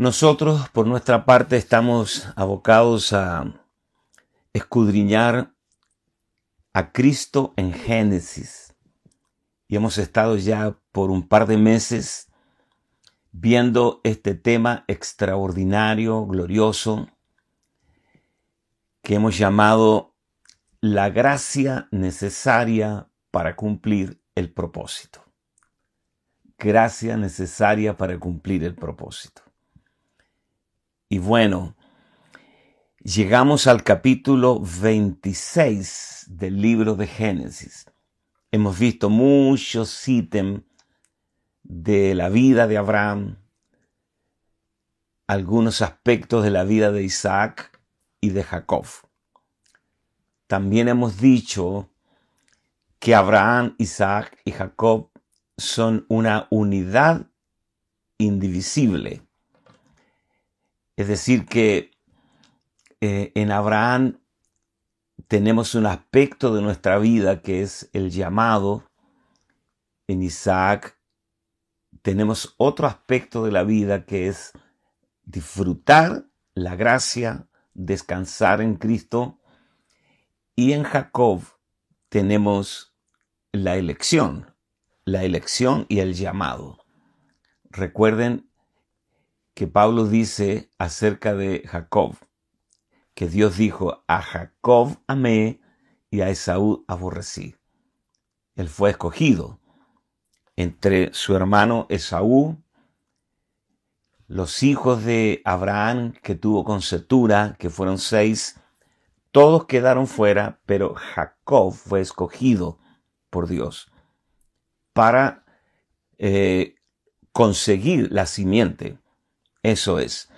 Nosotros, por nuestra parte, estamos abocados a escudriñar a Cristo en Génesis. Y hemos estado ya por un par de meses viendo este tema extraordinario, glorioso, que hemos llamado la gracia necesaria para cumplir el propósito. Gracia necesaria para cumplir el propósito. Y bueno, llegamos al capítulo 26 del libro de Génesis. Hemos visto muchos ítems de la vida de Abraham, algunos aspectos de la vida de Isaac y de Jacob. También hemos dicho que Abraham, Isaac y Jacob son una unidad indivisible. Es decir, que eh, en Abraham tenemos un aspecto de nuestra vida que es el llamado. En Isaac tenemos otro aspecto de la vida que es disfrutar la gracia, descansar en Cristo. Y en Jacob tenemos la elección, la elección y el llamado. Recuerden que Pablo dice acerca de Jacob, que Dios dijo, a Jacob amé y a Esaú aborrecí. Él fue escogido entre su hermano Esaú, los hijos de Abraham que tuvo con Setura, que fueron seis, todos quedaron fuera, pero Jacob fue escogido por Dios para eh, conseguir la simiente. Eso es.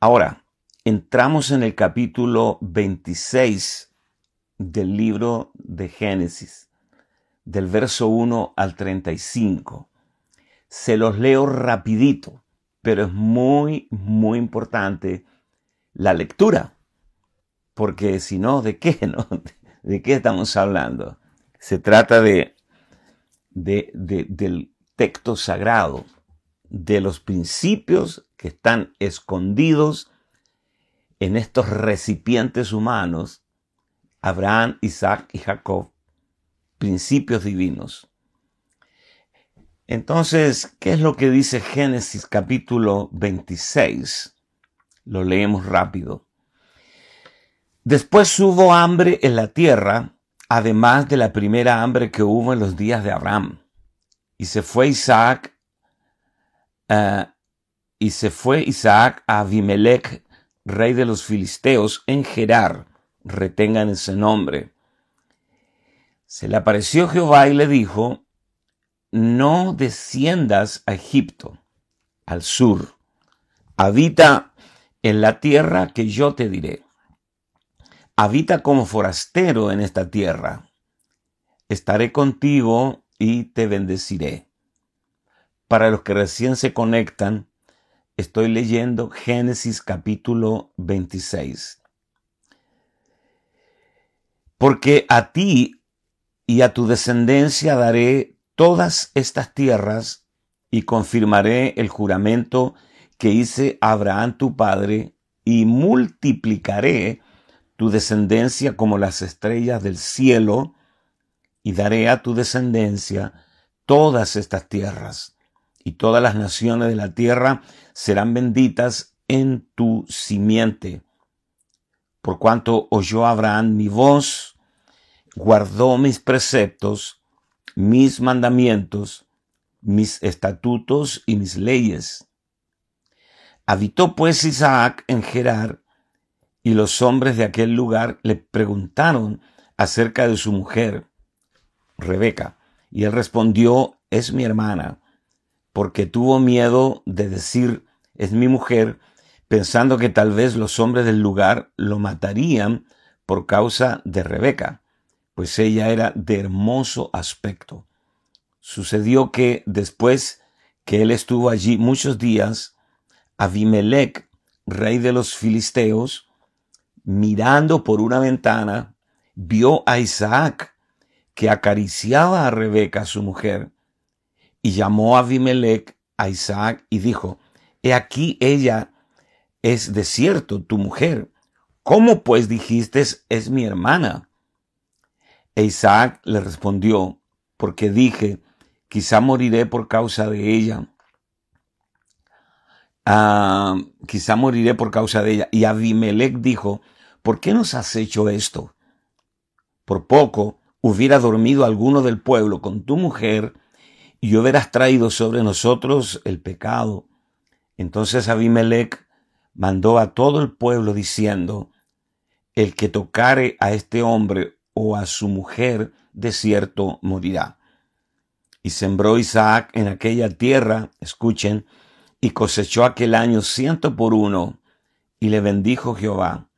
Ahora, entramos en el capítulo 26 del libro de Génesis del verso 1 al 35. Se los leo rapidito, pero es muy, muy importante la lectura, porque si no, ¿de qué? ¿De qué estamos hablando? Se trata de, de del texto sagrado, de los principios que están escondidos en estos recipientes humanos, Abraham, Isaac y Jacob, principios divinos. Entonces, ¿qué es lo que dice Génesis capítulo 26? Lo leemos rápido. Después hubo hambre en la tierra, además de la primera hambre que hubo en los días de Abraham. Y se fue Isaac, uh, y se fue Isaac a Abimelech, rey de los filisteos, en Gerar. Retengan ese nombre se le apareció Jehová y le dijo, no desciendas a Egipto, al sur, habita en la tierra que yo te diré. Habita como forastero en esta tierra. Estaré contigo y te bendeciré. Para los que recién se conectan, estoy leyendo Génesis capítulo 26. Porque a ti y a tu descendencia daré todas estas tierras y confirmaré el juramento que hice a Abraham tu padre y multiplicaré tu descendencia como las estrellas del cielo y daré a tu descendencia todas estas tierras y todas las naciones de la tierra serán benditas en tu simiente. Por cuanto oyó Abraham mi voz, guardó mis preceptos, mis mandamientos, mis estatutos y mis leyes. Habitó pues Isaac en Gerar, y los hombres de aquel lugar le preguntaron acerca de su mujer, Rebeca, y él respondió, es mi hermana, porque tuvo miedo de decir, es mi mujer, pensando que tal vez los hombres del lugar lo matarían por causa de Rebeca pues ella era de hermoso aspecto. Sucedió que después que él estuvo allí muchos días, Abimelech, rey de los filisteos, mirando por una ventana, vio a Isaac que acariciaba a Rebeca, su mujer, y llamó a Abimelech a Isaac y dijo, he aquí ella es de cierto tu mujer. ¿Cómo pues dijiste es mi hermana? E Isaac le respondió, porque dije, quizá moriré por causa de ella. Ah, quizá moriré por causa de ella. Y Abimelech dijo, ¿por qué nos has hecho esto? Por poco hubiera dormido alguno del pueblo con tu mujer y hubieras traído sobre nosotros el pecado. Entonces Abimelech mandó a todo el pueblo diciendo, el que tocare a este hombre o a su mujer, de cierto morirá. Y sembró Isaac en aquella tierra, escuchen, y cosechó aquel año ciento por uno, y le bendijo Jehová.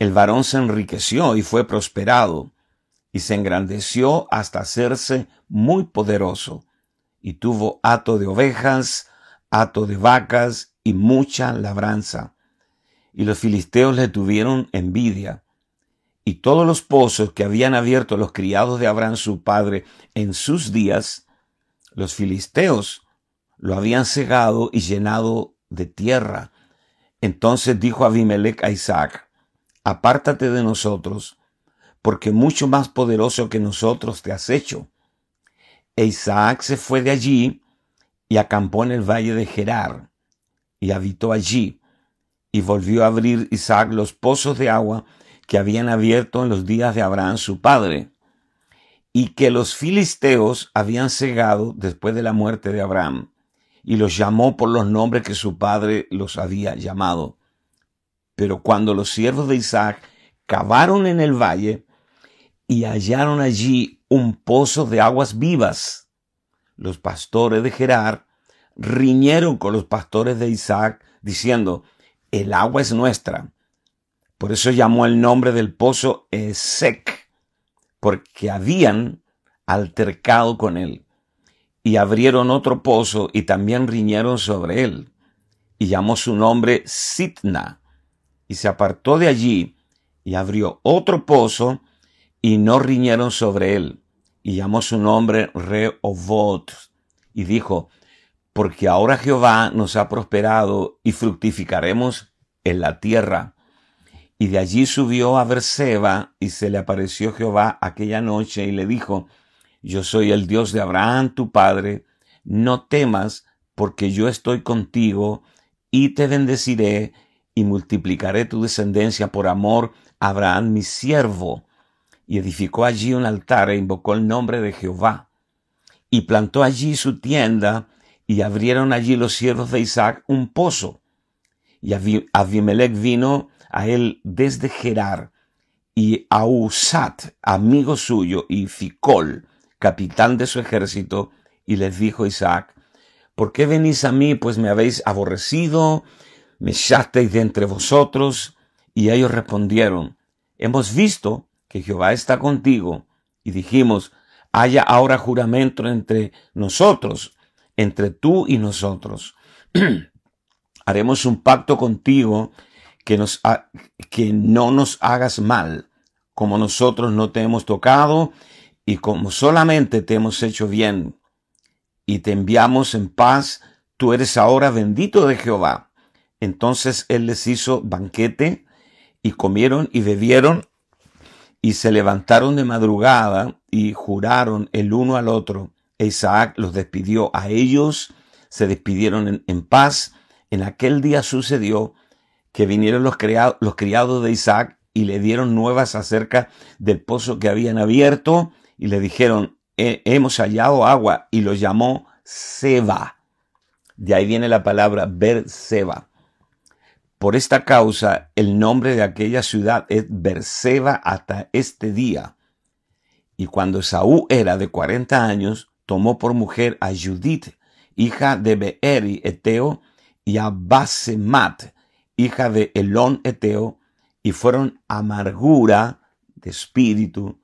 El varón se enriqueció y fue prosperado, y se engrandeció hasta hacerse muy poderoso, y tuvo hato de ovejas, hato de vacas y mucha labranza. Y los filisteos le tuvieron envidia. Y todos los pozos que habían abierto los criados de Abraham su padre en sus días, los filisteos lo habían cegado y llenado de tierra. Entonces dijo Abimelech a Isaac, apártate de nosotros, porque mucho más poderoso que nosotros te has hecho. E Isaac se fue de allí y acampó en el valle de Gerar, y habitó allí, y volvió a abrir Isaac los pozos de agua que habían abierto en los días de Abraham su padre, y que los filisteos habían cegado después de la muerte de Abraham y los llamó por los nombres que su padre los había llamado. Pero cuando los siervos de Isaac cavaron en el valle y hallaron allí un pozo de aguas vivas, los pastores de Gerar riñeron con los pastores de Isaac, diciendo, el agua es nuestra. Por eso llamó el nombre del pozo Esec, porque habían altercado con él y abrieron otro pozo y también riñeron sobre él. Y llamó su nombre Sitna. Y se apartó de allí y abrió otro pozo y no riñeron sobre él. Y llamó su nombre Rehovot. Y dijo, porque ahora Jehová nos ha prosperado y fructificaremos en la tierra. Y de allí subió a Berseba y se le apareció Jehová aquella noche y le dijo, yo soy el Dios de Abraham, tu padre, no temas, porque yo estoy contigo, y te bendeciré, y multiplicaré tu descendencia por amor a Abraham, mi siervo. Y edificó allí un altar e invocó el nombre de Jehová. Y plantó allí su tienda, y abrieron allí los siervos de Isaac un pozo. Y Abimelech vino a él desde Gerar, y Ausat, amigo suyo, y Ficol, capitán de su ejército, y les dijo Isaac, ¿por qué venís a mí, pues me habéis aborrecido, me echasteis de entre vosotros? Y ellos respondieron, hemos visto que Jehová está contigo, y dijimos, haya ahora juramento entre nosotros, entre tú y nosotros. Haremos un pacto contigo que, nos que no nos hagas mal, como nosotros no te hemos tocado y como solamente te hemos hecho bien y te enviamos en paz, tú eres ahora bendito de Jehová. Entonces él les hizo banquete y comieron y bebieron y se levantaron de madrugada y juraron el uno al otro. E Isaac los despidió a ellos, se despidieron en, paz. En aquel día sucedió que vinieron los, los criados de Isaac y le dieron nuevas acerca del pozo que habían abierto y le dijeron, hemos hallado agua y lo llamó Seba. De ahí viene la palabra Berseba. Por esta causa, el nombre de aquella ciudad es Berseba hasta este día. Y cuando Saúl era de cuarenta años, tomó por mujer a Judith, hija de Beeri Eteo, y a Basemat, hija de Elón Eteo, y fueron amargura de espíritu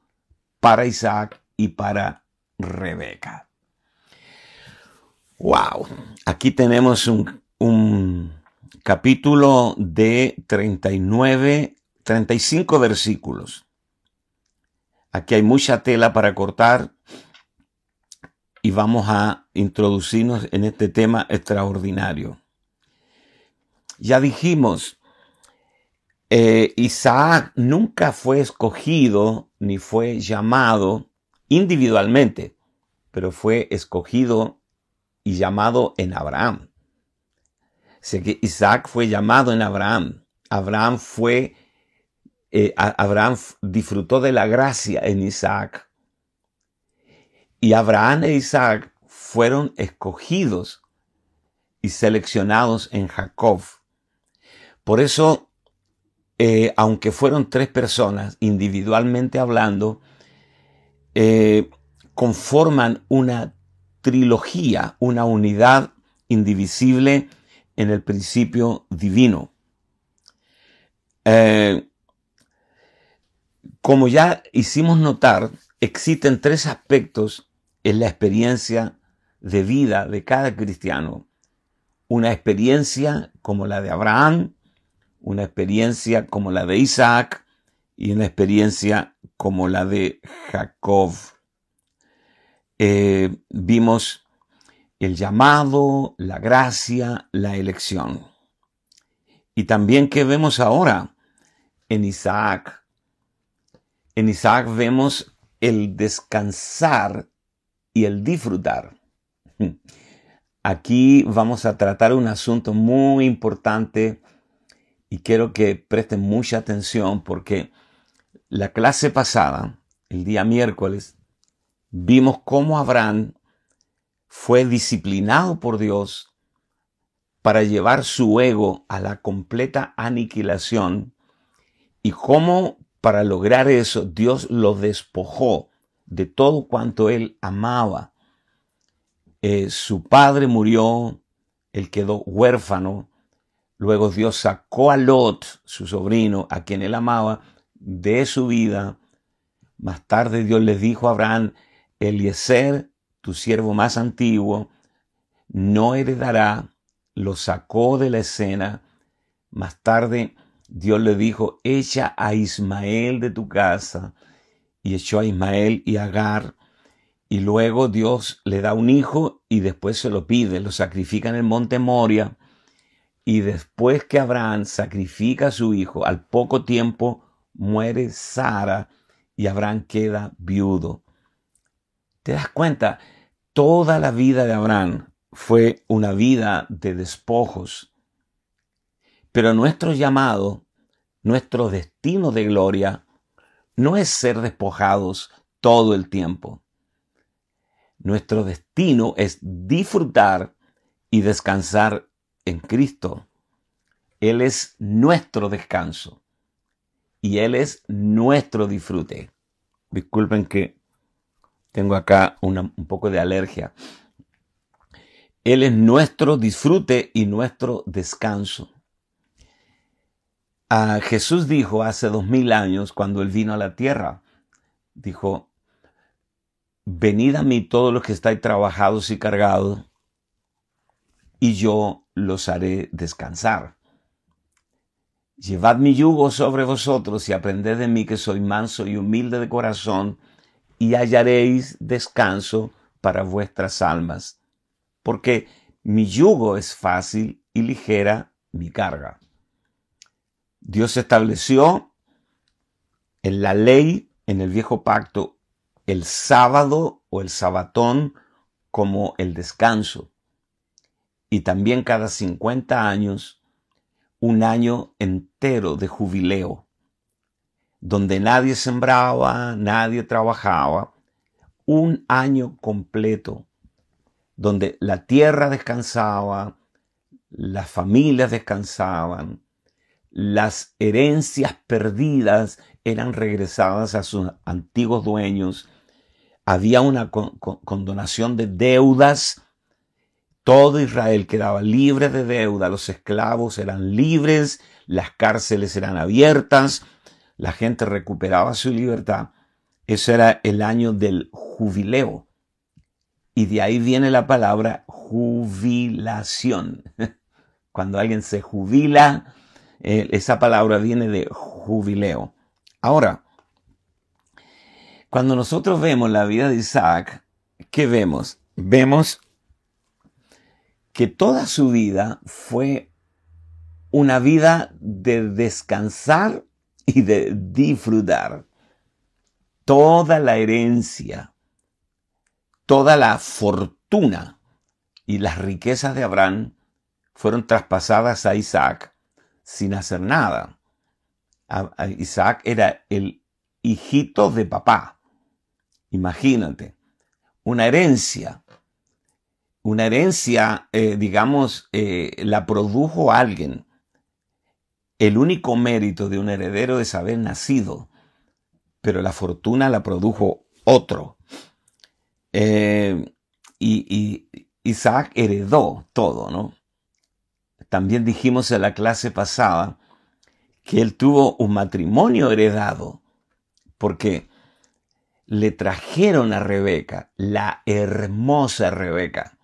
para Isaac y para Rebeca. Wow, aquí tenemos un, un capítulo de 39, 35 versículos. Aquí hay mucha tela para cortar y vamos a introducirnos en este tema extraordinario. Ya dijimos, eh, Isaac nunca fue escogido ni fue llamado individualmente, pero fue escogido y llamado en Abraham. Sé que Isaac fue llamado en Abraham. Abraham fue, eh, Abraham disfrutó de la gracia en Isaac. Y Abraham e Isaac fueron escogidos y seleccionados en Jacob. Por eso, eh, aunque fueron tres personas, individualmente hablando, eh, conforman una trilogía, una unidad indivisible en el principio divino. Eh, como ya hicimos notar, existen tres aspectos en la experiencia de vida de cada cristiano. Una experiencia como la de Abraham, una experiencia como la de Isaac y una experiencia como la de Jacob. Eh, vimos el llamado, la gracia, la elección. Y también que vemos ahora en Isaac. En Isaac vemos el descansar y el disfrutar. Aquí vamos a tratar un asunto muy importante y quiero que presten mucha atención porque la clase pasada, el día miércoles, vimos cómo Abraham fue disciplinado por Dios para llevar su ego a la completa aniquilación y cómo para lograr eso Dios lo despojó de todo cuanto él amaba. Eh, su padre murió, él quedó huérfano, luego Dios sacó a Lot, su sobrino, a quien él amaba, de su vida. Más tarde Dios le dijo a Abraham, Eliezer, tu siervo más antiguo, no heredará, lo sacó de la escena. Más tarde Dios le dijo, echa a Ismael de tu casa. Y echó a Ismael y a Agar. Y luego Dios le da un hijo y después se lo pide, lo sacrifica en el monte Moria. Y después que Abraham sacrifica a su hijo, al poco tiempo muere Sara y Abraham queda viudo. ¿Te das cuenta? Toda la vida de Abraham fue una vida de despojos. Pero nuestro llamado, nuestro destino de gloria, no es ser despojados todo el tiempo. Nuestro destino es disfrutar y descansar en Cristo. Él es nuestro descanso y Él es nuestro disfrute. Disculpen que tengo acá un poco de alergia. Él es nuestro disfrute y nuestro descanso. Ah, Jesús dijo hace dos mil años, cuando Él vino a la tierra, dijo, venid a mí todos los que estáis trabajados y cargados, y yo los haré descansar. Llevad mi yugo sobre vosotros y aprended de mí que soy manso y humilde de corazón, y hallaréis descanso para vuestras almas, porque mi yugo es fácil y ligera mi carga. Dios estableció en la ley, en el viejo pacto, el sábado o el sabatón como el descanso. Y también cada 50 años, un año entero de jubileo donde nadie sembraba, nadie trabajaba, un año completo, donde la tierra descansaba, las familias descansaban, las herencias perdidas eran regresadas a sus antiguos dueños, había una condonación de deudas, todo Israel quedaba libre de deuda, los esclavos eran libres, las cárceles eran abiertas, la gente recuperaba su libertad. Ese era el año del jubileo. Y de ahí viene la palabra jubilación. Cuando alguien se jubila, eh, esa palabra viene de jubileo. Ahora, cuando nosotros vemos la vida de Isaac, ¿qué vemos? Vemos que toda su vida fue una vida de descansar y de disfrutar. Toda la herencia, toda la fortuna y las riquezas de Abraham fueron traspasadas a Isaac sin hacer nada. Isaac era el hijito de papá. Imagínate, una herencia. Una herencia, eh, digamos, eh, la produjo alguien. El único mérito de un heredero es haber nacido, pero la fortuna la produjo otro. Eh, y, y Isaac heredó todo, ¿no? También dijimos en la clase pasada que él tuvo un matrimonio heredado, porque le trajeron a Rebeca, la hermosa Rebeca.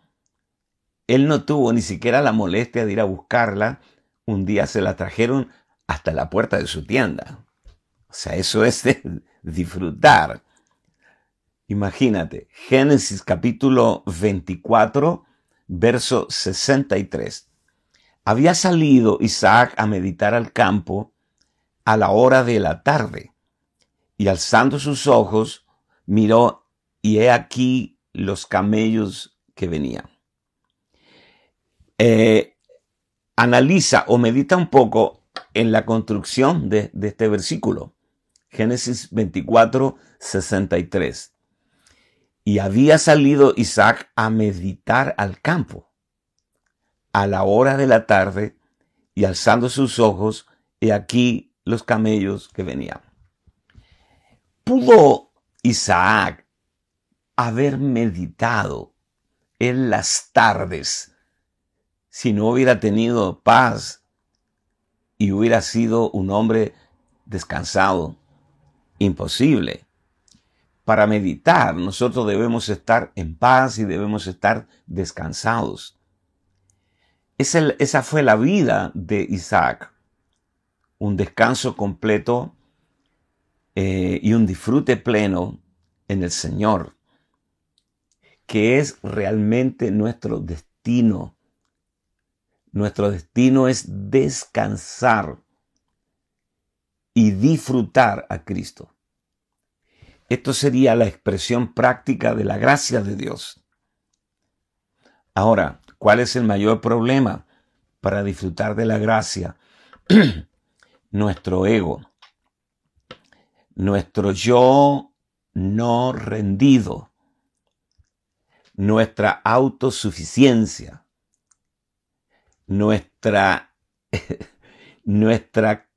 Él no tuvo ni siquiera la molestia de ir a buscarla, un día se la trajeron hasta la puerta de su tienda. O sea, eso es de disfrutar. Imagínate, Génesis capítulo 24, verso 63. Había salido Isaac a meditar al campo a la hora de la tarde, y alzando sus ojos, miró, y he aquí los camellos que venían. Eh, analiza o medita un poco en la construcción de, este versículo. Génesis 24, 63. Y había salido Isaac a meditar al campo a la hora de la tarde y alzando sus ojos, y aquí los camellos que venían. ¿Pudo Isaac haber meditado en las tardes si no hubiera tenido paz y hubiera sido un hombre descansado? Imposible. Para meditar nosotros debemos estar en paz y debemos estar descansados. Esa, fue la vida de Isaac. Un descanso completo eh, y un disfrute pleno en el Señor, que es realmente nuestro destino. Nuestro destino es descansar y disfrutar a Cristo. Esto sería la expresión práctica de la gracia de Dios. Ahora, ¿Cuál es el mayor problema para disfrutar de la gracia? nuestro ego, nuestro yo no rendido, nuestra autosuficiencia, nuestra, nuestra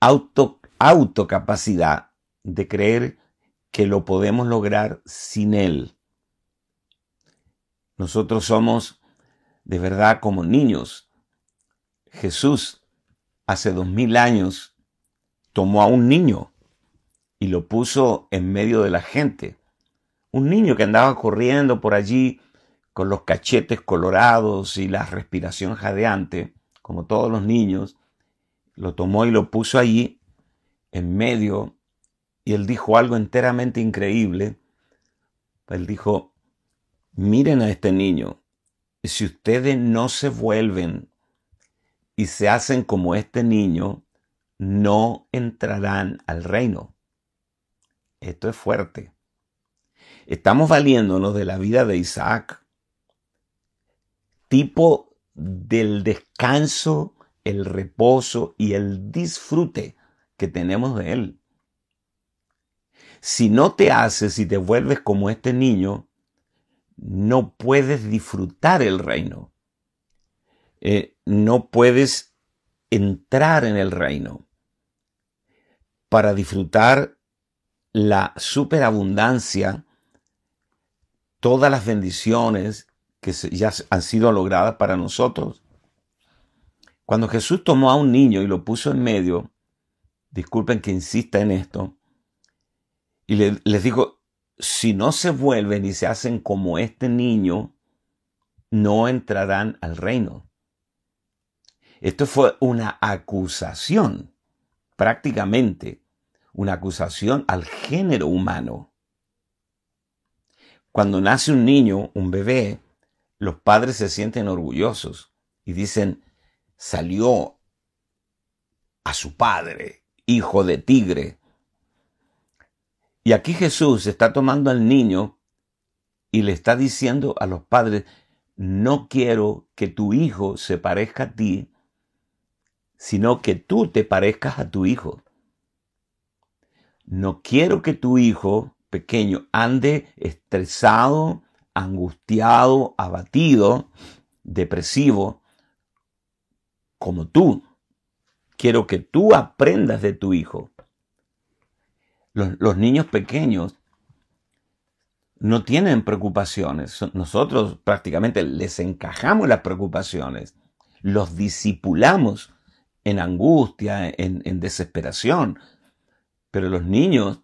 auto, autocapacidad de creer que lo podemos lograr sin Él. Nosotros somos de verdad como niños. Jesús hace dos mil años tomó a un niño y lo puso en medio de la gente. Un niño que andaba corriendo por allí con los cachetes colorados y la respiración jadeante, como todos los niños, lo tomó y lo puso allí en medio y él dijo algo enteramente increíble. Él dijo, miren a este niño, si ustedes no se vuelven y se hacen como este niño, no entrarán al reino. Esto es fuerte. Estamos valiéndonos de la vida de Isaac, tipo del descanso, el reposo y el disfrute que tenemos de él. Si no te haces y te vuelves como este niño, no puedes disfrutar el reino. Eh, no puedes entrar en el reino. Para disfrutar la superabundancia, todas las bendiciones que ya han sido logradas para nosotros. Cuando Jesús tomó a un niño y lo puso en medio, disculpen que insista en esto, y les dijo, si no se vuelven y se hacen como este niño, no entrarán al reino. Esto fue una acusación, prácticamente una acusación al género humano. Cuando nace un niño, un bebé, los padres se sienten orgullosos y dicen, salió a su padre, hijo de tigre. Y aquí Jesús está tomando al niño y le está diciendo a los padres, no quiero que tu hijo se parezca a ti, sino que tú te parezcas a tu hijo. No quiero que tu hijo pequeño ande estresado, angustiado, abatido, depresivo, como tú. Quiero que tú aprendas de tu hijo. Los, niños pequeños no tienen preocupaciones. Nosotros prácticamente les encajamos las preocupaciones, los disipulamos en angustia, en, en desesperación. Pero los niños,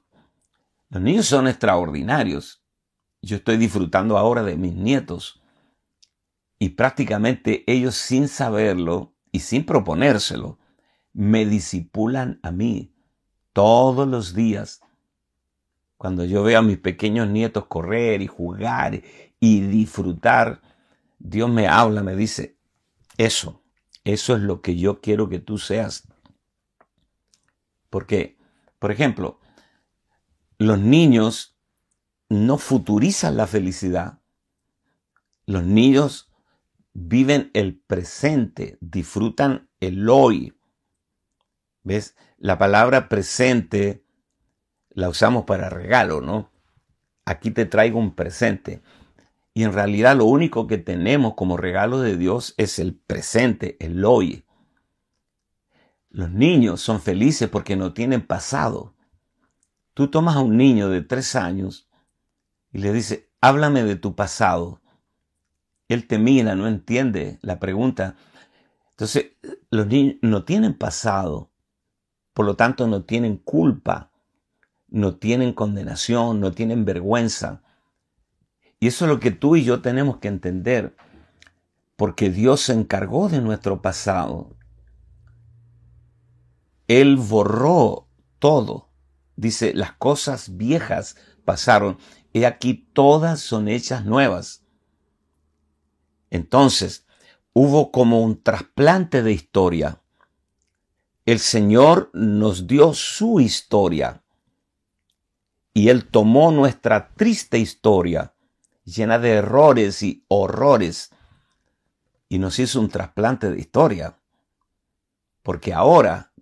los niños son extraordinarios. Yo estoy disfrutando ahora de mis nietos y prácticamente ellos sin saberlo y sin proponérselo, me disipulan a mí todos los días. Cuando yo veo a mis pequeños nietos correr y jugar y disfrutar, Dios me habla, me dice, eso, eso es lo que yo quiero que tú seas. Porque por ejemplo, los niños no futurizan la felicidad. Los niños viven el presente, disfrutan el hoy. ¿Ves? La palabra presente la usamos para regalo, ¿no? Aquí te traigo un presente. Y en realidad lo único que tenemos como regalo de Dios es el presente, el hoy. Los niños son felices porque no tienen pasado. Tú tomas a un niño de tres años y le dices, háblame de tu pasado. Él te mira, no entiende la pregunta. Entonces, los niños no tienen pasado, por lo tanto no tienen culpa, no tienen condenación, no tienen vergüenza. Y eso es lo que tú y yo tenemos que entender, porque Dios se encargó de nuestro pasado. Él borró todo. Dice, las cosas viejas pasaron y aquí todas son hechas nuevas. Entonces, hubo como un trasplante de historia. El Señor nos dio su historia y Él tomó nuestra triste historia, llena de errores y horrores, y nos hizo un trasplante de historia. Porque ahora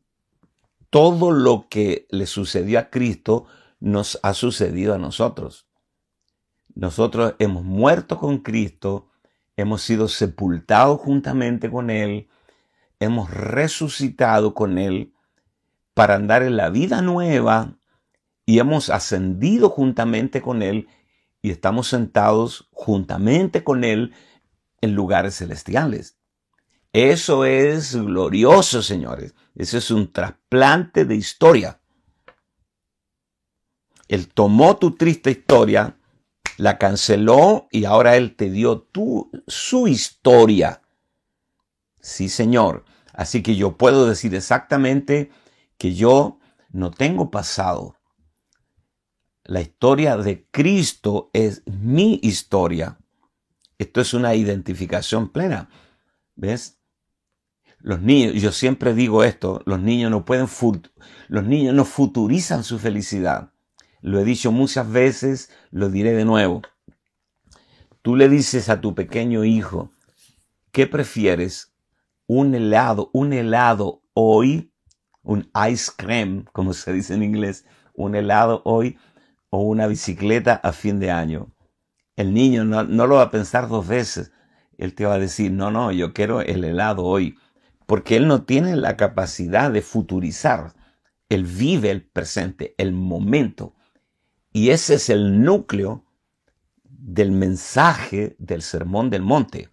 todo lo que le sucedió a Cristo nos ha sucedido a nosotros. Nosotros hemos muerto con Cristo, hemos sido sepultados juntamente con Él, hemos resucitado con Él para andar en la vida nueva y hemos ascendido juntamente con Él y estamos sentados juntamente con Él en lugares celestiales. Eso es glorioso, señores. Ese es un trasplante de historia. Él tomó tu triste historia, la canceló y ahora Él te dio tu, su historia. Sí, Señor. Así que yo puedo decir exactamente que yo no tengo pasado. La historia de Cristo es mi historia. Esto es una identificación plena. ¿Ves? Los niños, yo siempre digo esto, los niños no pueden, los niños no futurizan su felicidad. Lo he dicho muchas veces, lo diré de nuevo. Tú le dices a tu pequeño hijo, ¿qué prefieres? ¿Un helado, un helado hoy? ¿Un ice cream, como se dice en inglés? ¿Un helado hoy? ¿O una bicicleta a fin de año? El niño no, no lo va a pensar dos veces. Él te va a decir, no, no, yo quiero el helado hoy porque él no tiene la capacidad de futurizar. Él vive el presente, el momento. Y ese es el núcleo del mensaje del Sermón del Monte.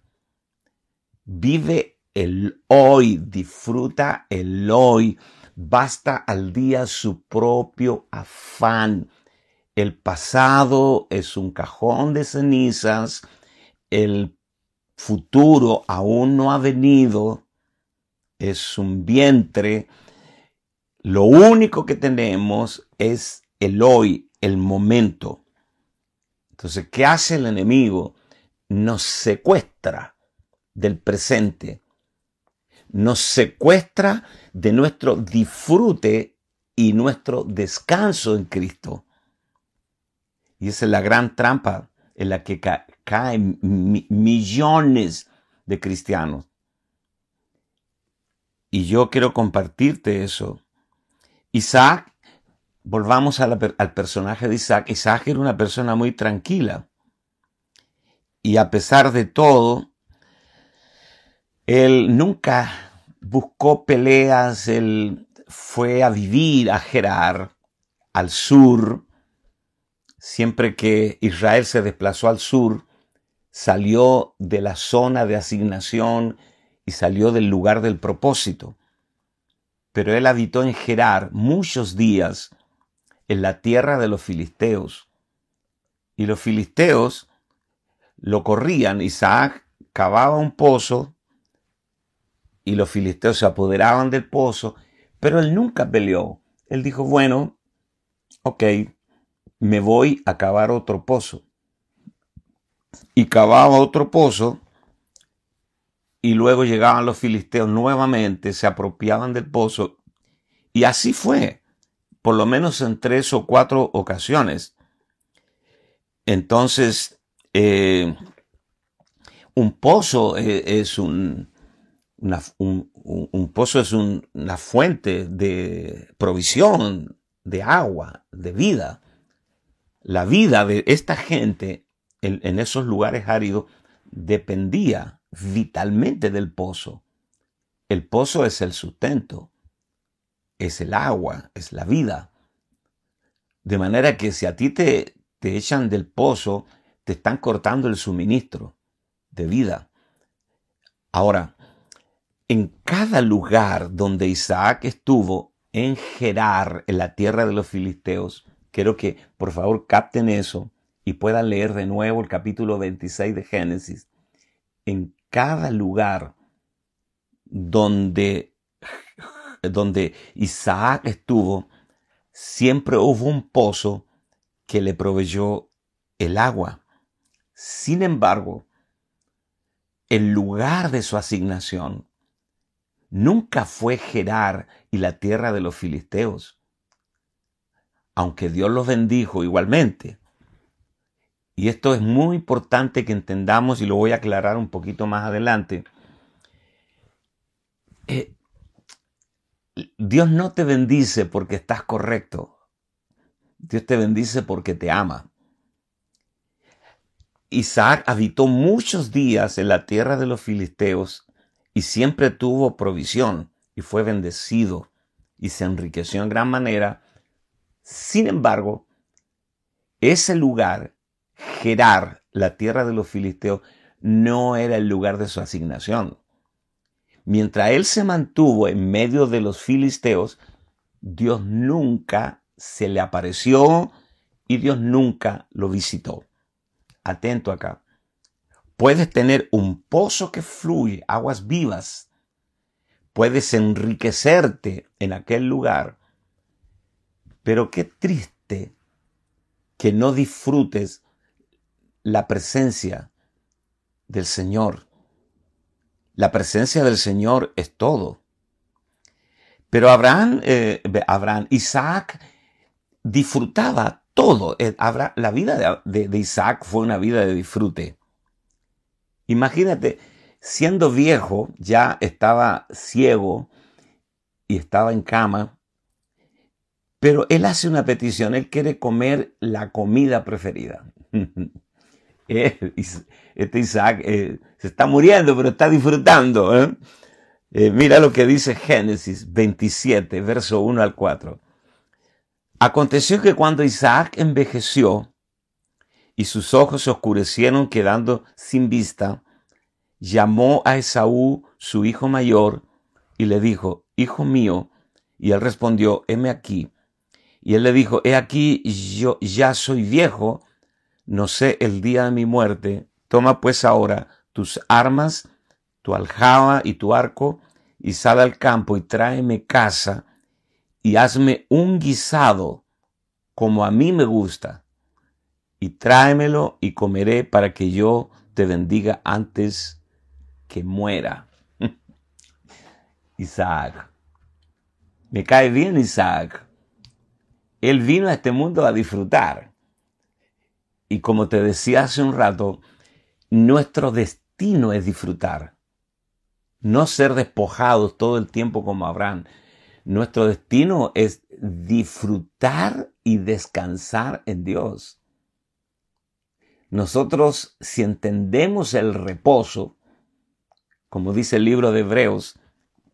Vive el hoy, disfruta el hoy, basta al día su propio afán. El pasado es un cajón de cenizas, el futuro aún no ha venido, es un vientre. Lo único que tenemos es el hoy, el momento. Entonces, ¿qué hace el enemigo? Nos secuestra del presente. nos secuestra de nuestro disfrute y nuestro descanso en Cristo. Y esa es la gran trampa en la que caen millones de cristianos. Y yo quiero compartirte eso. Isaac, volvamos al personaje de Isaac. Isaac era una persona muy tranquila. Y a pesar de todo, él nunca buscó peleas, él fue a vivir a Gerar, al sur. Siempre que Israel se desplazó al sur, salió de la zona de asignación y salió del lugar del propósito. Pero él habitó en Gerar muchos días en la tierra de los filisteos. Y los filisteos lo corrían. Isaac cavaba un pozo y los filisteos se apoderaban del pozo, pero él nunca peleó. Él dijo, bueno, ok, me voy a cavar otro pozo. Y cavaba otro pozo y luego llegaban los filisteos nuevamente, se apropiaban del pozo. Y así fue, por lo menos en tres o cuatro ocasiones. Entonces, eh, un pozo eh, es un, un, pozo es una fuente de provisión, de agua, de vida. La vida de esta gente en esos lugares áridos dependía vitalmente del pozo. El pozo es el sustento, es el agua, es la vida. De manera que si a ti te, te echan del pozo, te están cortando el suministro de vida. Ahora, en cada lugar donde Isaac estuvo, en Gerar, en la tierra de los filisteos, quiero que por favor capten eso y puedan leer de nuevo el capítulo 26 de Génesis. En cada lugar donde, donde Isaac estuvo, siempre hubo un pozo que le proveyó el agua. Sin embargo, el lugar de su asignación nunca fue Gerar y la tierra de los filisteos, aunque Dios los bendijo igualmente. Y esto es muy importante que entendamos y lo voy a aclarar un poquito más adelante. Eh, Dios no te bendice porque estás correcto. Dios te bendice porque te ama. Isaac habitó muchos días en la tierra de los filisteos y siempre tuvo provisión y fue bendecido y se enriqueció en gran manera. Sin embargo, ese lugar Gerar, la tierra de los filisteos, no era el lugar de su asignación. Mientras él se mantuvo en medio de los filisteos, Dios nunca se le apareció y Dios nunca lo visitó. Atento acá. Puedes tener un pozo que fluye, aguas vivas. Puedes enriquecerte en aquel lugar. Pero qué triste que no disfrutes la presencia del Señor. La presencia del Señor es todo. Pero Abraham, eh, Abraham Isaac disfrutaba todo. Eh, la vida de, de Isaac fue una vida de disfrute. Imagínate, siendo viejo, ya estaba ciego y estaba en cama, pero él hace una petición, él quiere comer la comida preferida. Eh, este Isaac eh, se está muriendo, pero está disfrutando. ¿eh? mira lo que dice Génesis 27, verso 1 al 4. Aconteció que cuando Isaac envejeció y sus ojos se oscurecieron quedando sin vista, llamó a Esaú, su hijo mayor, y le dijo, Hijo mío, y él respondió, heme aquí. Y él le dijo, he aquí, yo ya soy viejo, no sé el día de mi muerte, toma pues ahora tus armas, tu aljaba y tu arco, y sal al campo y tráeme casa, y hazme un guisado como a mí me gusta, y tráemelo y comeré para que yo te bendiga antes que muera. Isaac. Me cae bien Isaac. Él vino a este mundo a disfrutar. Y como te decía hace un rato, nuestro destino es disfrutar. No ser despojados todo el tiempo como Abraham. Nuestro destino es disfrutar y descansar en Dios. Nosotros, si entendemos el reposo, como dice el libro de Hebreos,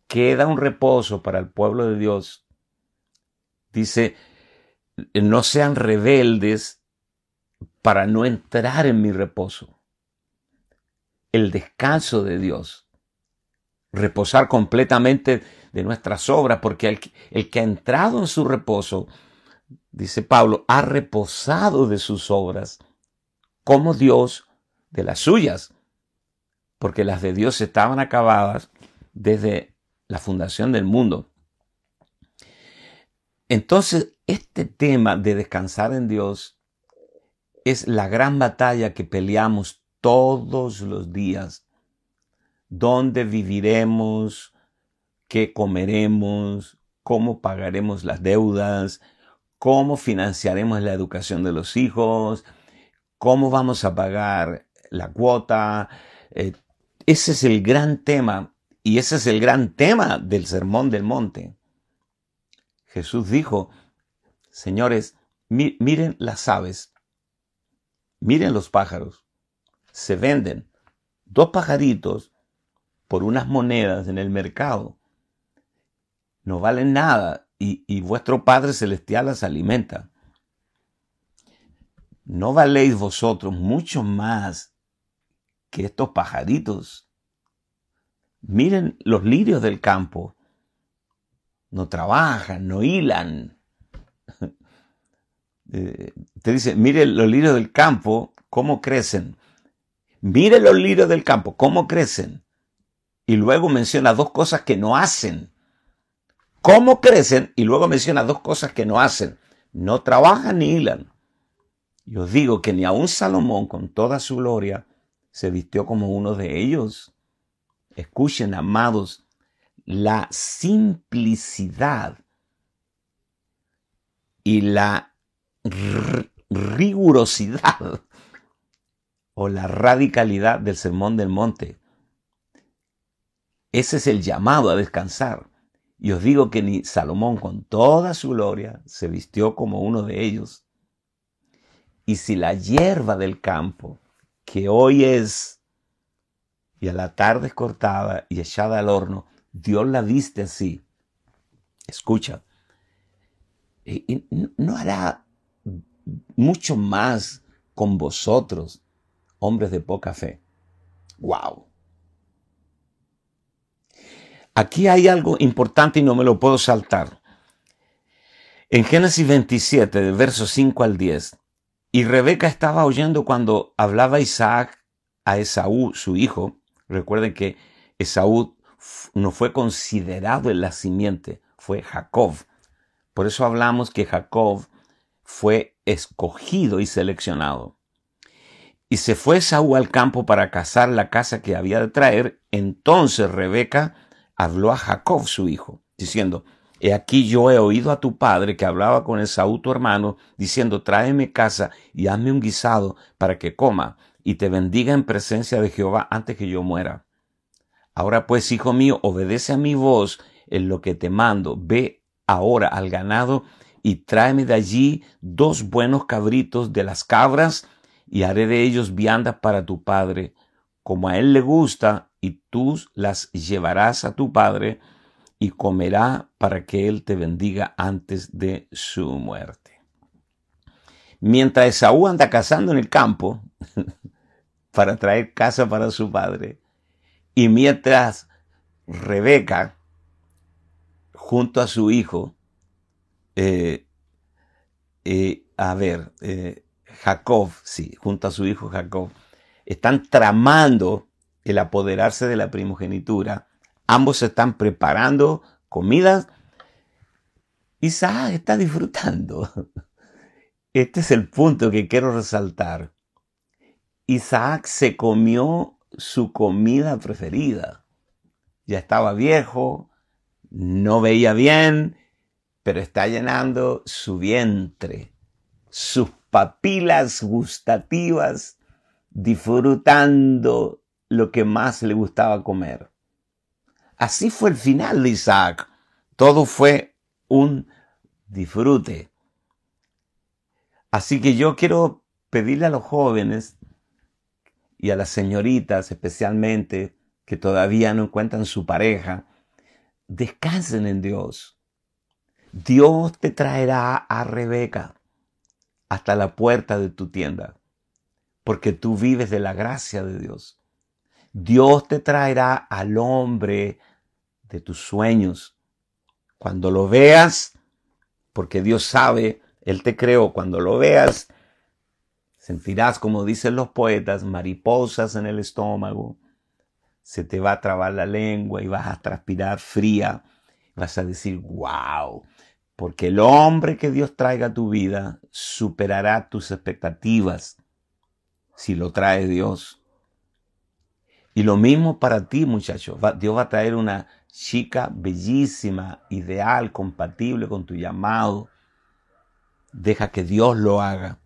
queda un reposo para el pueblo de Dios. Dice, no sean rebeldes para no entrar en mi reposo. El descanso de Dios. Reposar completamente de nuestras obras, porque el, que ha entrado en su reposo, dice Pablo, ha reposado de sus obras, como Dios de las suyas, porque las de Dios estaban acabadas desde la fundación del mundo. Entonces, este tema de descansar en Dios es la gran batalla que peleamos todos los días. ¿Dónde viviremos? ¿Qué comeremos? ¿Cómo pagaremos las deudas? ¿Cómo financiaremos la educación de los hijos? ¿Cómo vamos a pagar la cuota? Eh, ese es el gran tema y ese es el gran tema del Sermón del Monte. Jesús dijo, señores, miren las aves, miren los pájaros, se venden dos pajaritos por unas monedas en el mercado. No valen nada y, vuestro Padre Celestial las alimenta. ¿No valéis vosotros mucho más que estos pajaritos? Miren los lirios del campo, no trabajan, no hilan. Eh, te dice, mire los lirios del campo, cómo crecen. Mire los lirios del campo, cómo crecen. Y luego menciona dos cosas que no hacen. ¿Cómo crecen? Y luego menciona dos cosas que no hacen. No trabajan ni hilan. Y os digo que ni aun Salomón, con toda su gloria, se vistió como uno de ellos. Escuchen, amados, la simplicidad y la rigurosidad o la radicalidad del sermón del monte. Ese es el llamado a descansar. Y os digo que ni Salomón con toda su gloria se vistió como uno de ellos. Y si la hierba del campo, que hoy es y a la tarde es cortada y echada al horno, Dios la viste así. Escucha, no hará mucho más con vosotros, hombres de poca fe. Wow. Aquí hay algo importante y no me lo puedo saltar. En Génesis 27, de versos 5 al 10, y Rebeca estaba oyendo cuando hablaba Isaac a Esaú, su hijo. Recuerden que Esaú no fue considerado en la simiente, fue Jacob. Por eso hablamos que Jacob fue escogido y seleccionado. Y se fue Saúl al campo para cazar la casa que había de traer. Entonces Rebeca habló a Jacob, su hijo, diciendo, He aquí yo he oído a tu padre que hablaba con Esaú tu hermano, diciendo, tráeme casa y hazme un guisado para que coma y te bendiga en presencia de Jehová antes que yo muera. Ahora pues, hijo mío, obedece a mi voz en lo que te mando. Ve ahora al ganado y tráeme de allí dos buenos cabritos de las cabras y haré de ellos viandas para tu padre, como a él le gusta, y tú las llevarás a tu padre y comerá para que él te bendiga antes de su muerte. Mientras Esaú anda cazando en el campo para traer casa para su padre, y mientras Rebeca, junto a su hijo, eh, eh, a ver, eh, Jacob, sí, junto a su hijo Jacob, están tramando el apoderarse de la primogenitura. Ambos están preparando comidas. Isaac está disfrutando. Este es el punto que quiero resaltar. Isaac se comió su comida preferida. Ya estaba viejo, no veía bien, pero está llenando su vientre, sus papilas gustativas, disfrutando lo que más le gustaba comer. Así fue el final de Isaac. Todo fue un disfrute. Así que yo quiero pedirle a los jóvenes y a las señoritas especialmente que todavía no encuentran su pareja, descansen en Dios. Dios te traerá a Rebeca hasta la puerta de tu tienda, porque tú vives de la gracia de Dios. Dios te traerá al hombre de tus sueños. Cuando lo veas, porque Dios sabe, Él te creó, cuando lo veas, sentirás, como dicen los poetas, mariposas en el estómago, se te va a trabar la lengua y vas a transpirar fría. Vas a decir, wow, porque el hombre que Dios traiga a tu vida superará tus expectativas si lo trae Dios. Y lo mismo para ti, muchachos. Dios va a traer una chica bellísima, ideal, compatible con tu llamado. Deja que Dios lo haga.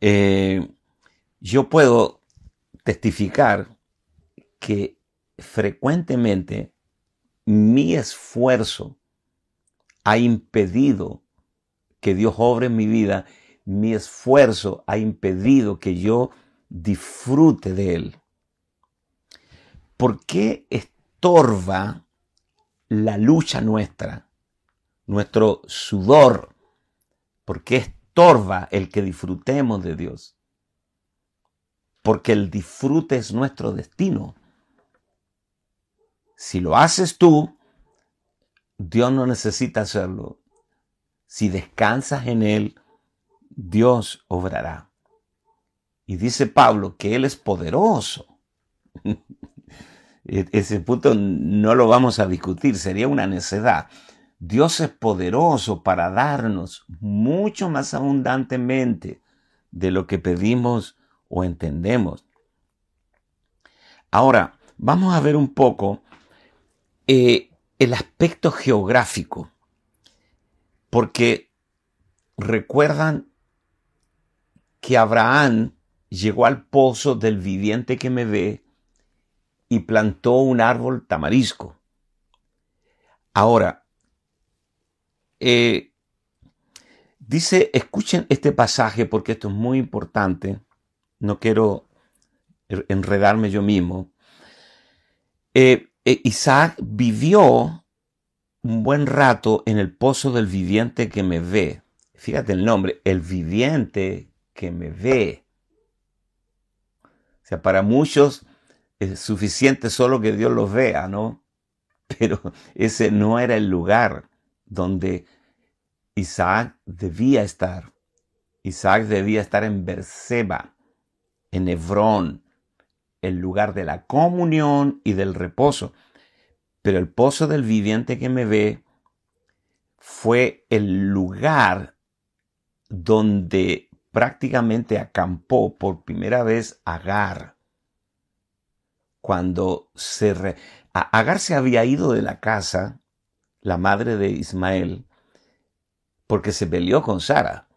Eh, yo puedo testificar que frecuentemente mi esfuerzo ha impedido que Dios obre en mi vida, mi esfuerzo ha impedido que yo disfrute de Él. ¿Por qué estorba la lucha nuestra, nuestro sudor? ¿Por qué estorba el que disfrutemos de Dios? Porque el disfrute es nuestro destino. Si lo haces tú, Dios no necesita hacerlo. Si descansas en Él, Dios obrará. Y dice Pablo que Él es poderoso. E-, ese punto no lo vamos a discutir, sería una necedad. Dios es poderoso para darnos mucho más abundantemente de lo que pedimos o entendemos. Ahora, vamos a ver un poco eh, el aspecto geográfico, porque recuerdan que Abraham llegó al pozo del viviente que me ve y plantó un árbol tamarisco. Ahora, eh, dice, escuchen este pasaje porque esto es muy importante, no quiero enredarme yo mismo. Eh, Isaac vivió un buen rato en el pozo del viviente que me ve. Fíjate el nombre, el viviente que me ve. O sea, para muchos es suficiente solo que Dios los vea, ¿no? Pero ese no era el lugar donde Isaac debía estar. Isaac debía estar en Berseba, en Hebrón, el lugar de la comunión y del reposo. Pero el pozo del viviente que me ve fue el lugar donde prácticamente acampó por primera vez Agar. Cuando se Agar se había ido de la casa, la madre de Ismael, porque se peleó con Sara.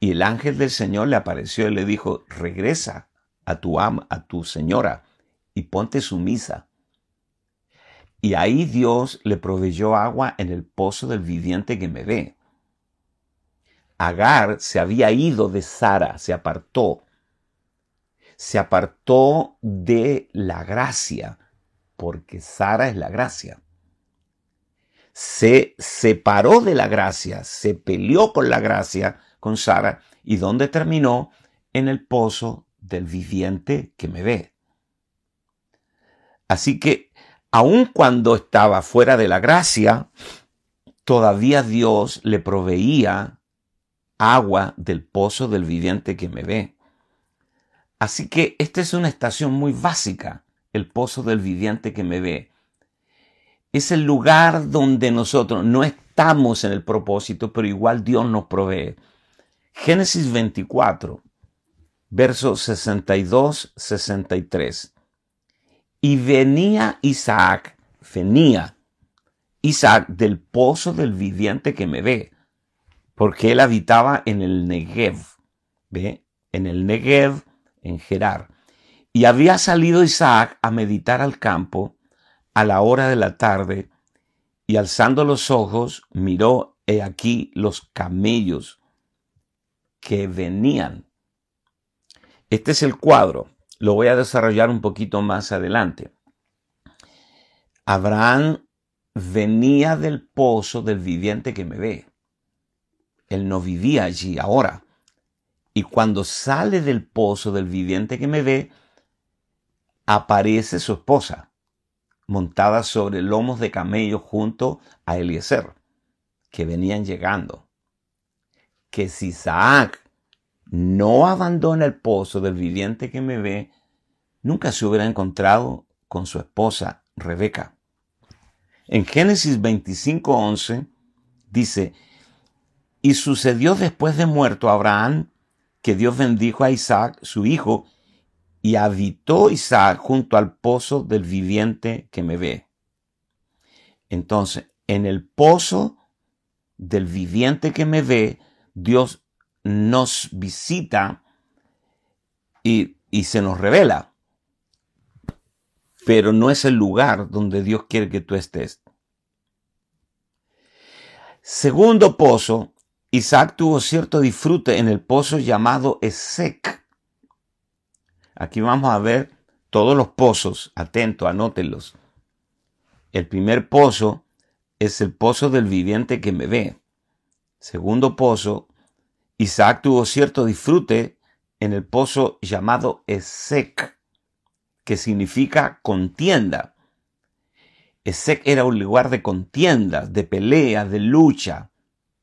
Y el ángel del Señor le apareció y le dijo, regresa a tu ama, a tu señora, y ponte sumisa. Y ahí Dios le proveyó agua en el pozo del viviente que me ve. Agar se había ido de Sara, se apartó. Se apartó de la gracia, porque Sara es la gracia. Se separó de la gracia, se peleó con la gracia, con Sara, y donde terminó en el pozo del viviente que me ve. Así que, aun cuando estaba fuera de la gracia, todavía Dios le proveía agua del pozo del viviente que me ve. Así que esta es una estación muy básica, el pozo del viviente que me ve. Es el lugar donde nosotros no estamos en el propósito, pero igual Dios nos provee. Génesis 24, versos 62, 63. Y venía Isaac venía Isaac del pozo del viviente que me ve, porque él habitaba en el Negev, ¿ve? En el Negev, en Gerar. Y había salido Isaac a meditar al campo a la hora de la tarde, y alzando los ojos miró he aquí los camellos que venían. Este es el cuadro. Lo voy a desarrollar un poquito más adelante. Abraham venía del pozo del viviente que me ve. Él no vivía allí ahora. Y cuando sale del pozo del viviente que me ve, aparece su esposa, montada sobre lomos de camello junto a Eliezer, que venían llegando. Que si no abandona el pozo del viviente que me ve, nunca se hubiera encontrado con su esposa Rebeca. En Génesis 25:11 dice, y sucedió después de muerto Abraham que Dios bendijo a Isaac, su hijo, y habitó Isaac junto al pozo del viviente que me ve. Entonces, en el pozo del viviente que me ve, Dios nos visita y, y se nos revela. Pero no es el lugar donde Dios quiere que tú estés. Segundo pozo, Isaac tuvo cierto disfrute en el pozo llamado Esec. Aquí vamos a ver todos los pozos, atento, anótenlos. El primer pozo es el pozo del viviente que me ve. Segundo pozo, Isaac tuvo cierto disfrute en el pozo llamado Esec, que significa contienda. Esec era un lugar de contienda, de pelea, de lucha.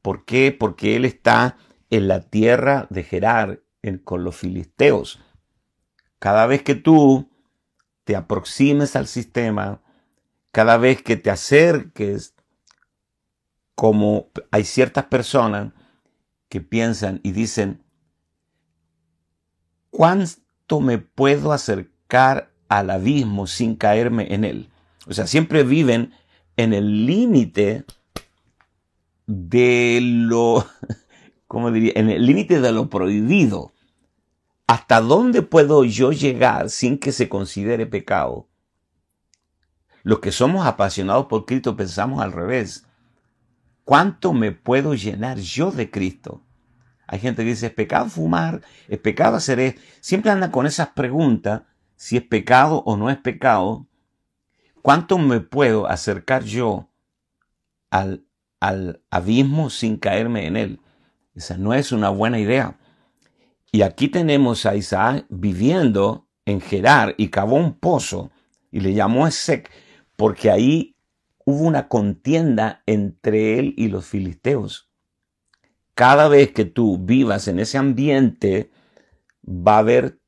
¿Por qué? Porque él está en la tierra de Gerar, con los filisteos. Cada vez que tú te aproximes al sistema, cada vez que te acerques, como hay ciertas personas que piensan y dicen, ¿cuánto me puedo acercar al abismo sin caerme en él? O sea, siempre viven en el límite de lo, ¿cómo diría? En el límite de lo prohibido. ¿Hasta dónde puedo yo llegar sin que se considere pecado? Los que somos apasionados por Cristo pensamos al revés. ¿Cuánto me puedo llenar yo de Cristo? Hay gente que dice, es pecado fumar, es pecado hacer esto. Siempre anda con esas preguntas, si es pecado o no es pecado. ¿Cuánto me puedo acercar yo al, al abismo sin caerme en él? Esa no es una buena idea. Y aquí tenemos a Isaac viviendo en Gerar y cavó un pozo y le llamó Esec porque ahí hubo una contienda entre él y los filisteos. Cada vez que tú vivas en ese ambiente va a haber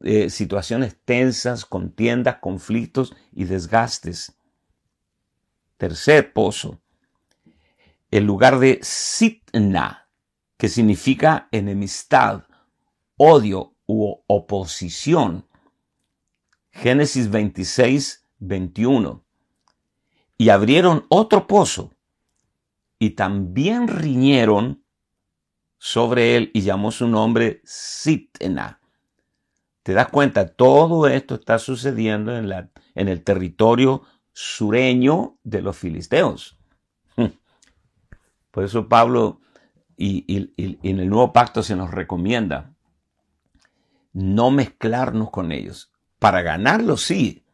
eh, situaciones tensas, contiendas, conflictos y desgastes. Tercer pozo, el lugar de Sitna, que significa enemistad odio u oposición. Génesis 26, 21. Y abrieron otro pozo y también riñeron sobre él y llamó su nombre Sitna. ¿Te das cuenta? Todo esto está sucediendo en el territorio sureño de los filisteos. Por eso Pablo y, y en el nuevo pacto se nos recomienda no mezclarnos con ellos. Para ganarlos sí,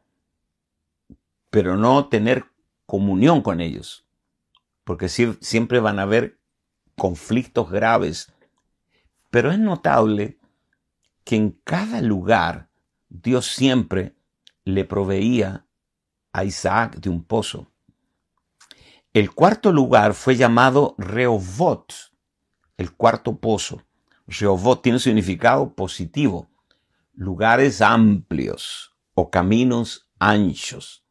pero no tener comunión con ellos, porque siempre van a haber conflictos graves. Pero es notable que en cada lugar Dios siempre le proveía a Isaac de un pozo. El cuarto lugar fue llamado Rehovot, el cuarto pozo. Rehovot tiene un significado positivo lugares amplios o caminos anchos.